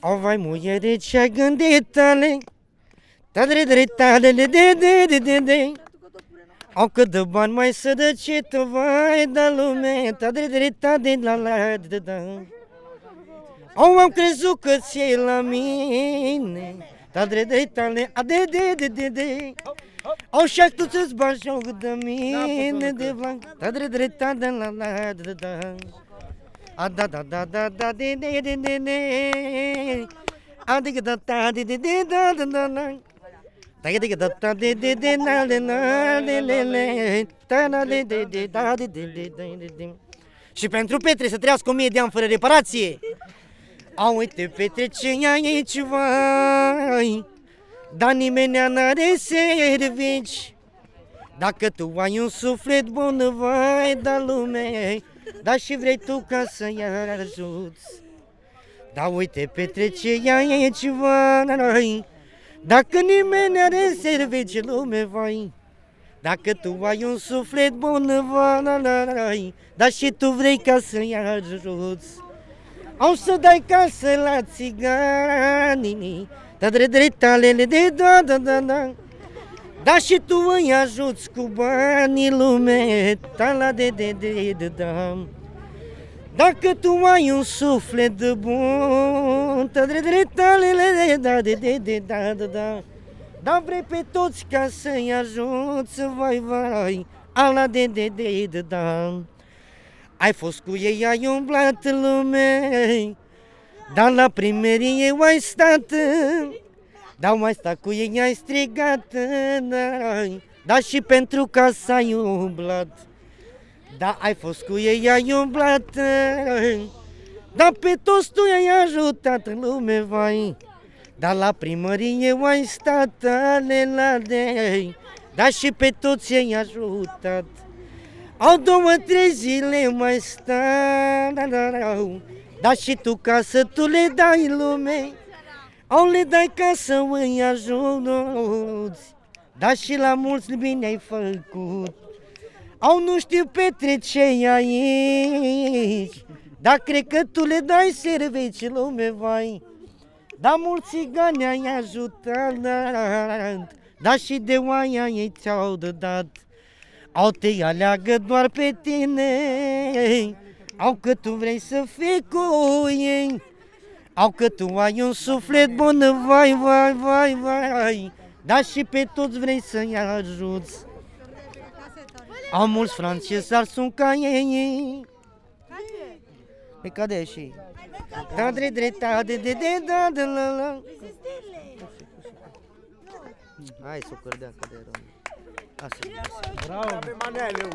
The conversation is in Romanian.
O, vai, muiere, ce-ai gândit tale? Tadre, dre, tale, de, de, de, de, de, de. Au cât de bani mai să dă ce tu vai da lume Tadre, dre, tade, la, la, de, da. Au, am crezut că ți la mine Tadre, dre, tale, a, de, de, de, de, de. Au și tu ți-ți bagi joc de mine de blanc Tadre, dre, tade, la, la, de, da. A da da da da da de de de de de A de da da de de de da da da da Da de da da de de de na de na de le le Ta na de de de da de de de de de de Și pentru Petre să trăiască o mie de ani fără reparație A uite Petre ce aici vai Dar nimeni n-are servici dacă tu ai un suflet bun, vai da lume, dar și vrei tu ca să-i ajuți. Da uite, petrece aici, vai, dacă nimeni are servici lume, vai. Dacă tu ai un suflet bun, vai, dar și tu vrei ca să-i ajuți. Au să dai casă la țiganii, da dretalele de da da da da. Da și tu îi ajuți cu banii lume, ta la de de de de da. Dacă tu ai un suflet de bun, ta dre dre talele de da de de de da da da. Da vrei pe toți ca să-i ajuți, vai vai, ala de de de de da. Ai fost cu ei, ai umblat lume, dar la primerie ai stat. Dar mai sta cu ei, ai strigat, n-ai, dar și pentru că s-ai umblat. Da, ai fost cu ei, ai umblat, dar pe toți tu ai ajutat în lume, vai. Dar la primărie ai stat, ale la de, dar și pe toți ai ajutat. Au două, trei zile mai stat, dar și tu ca să tu le dai lumei. Au le dai ca să îi ajuți, dar și la mulți bine ai făcut. Au nu știu petrece aici, dar cred că tu le dai servici lume, vai. Dar mulți țigani ai ajutat, dar și de oaia ei ți-au dat. Au te aleagă doar pe tine, au că tu vrei să fii cu ei. Au că tu ai un suflet bun, vai, vai, vai, vai, dar și pe toți vrei să-i ajuți. Au mulți francezi, sunt ca ei. Pe cade și. Da, dre, dre, da, de, de, de, da, de, la, la. Hai să o cărdea că de rău. Asta e. Bravo, pe manele.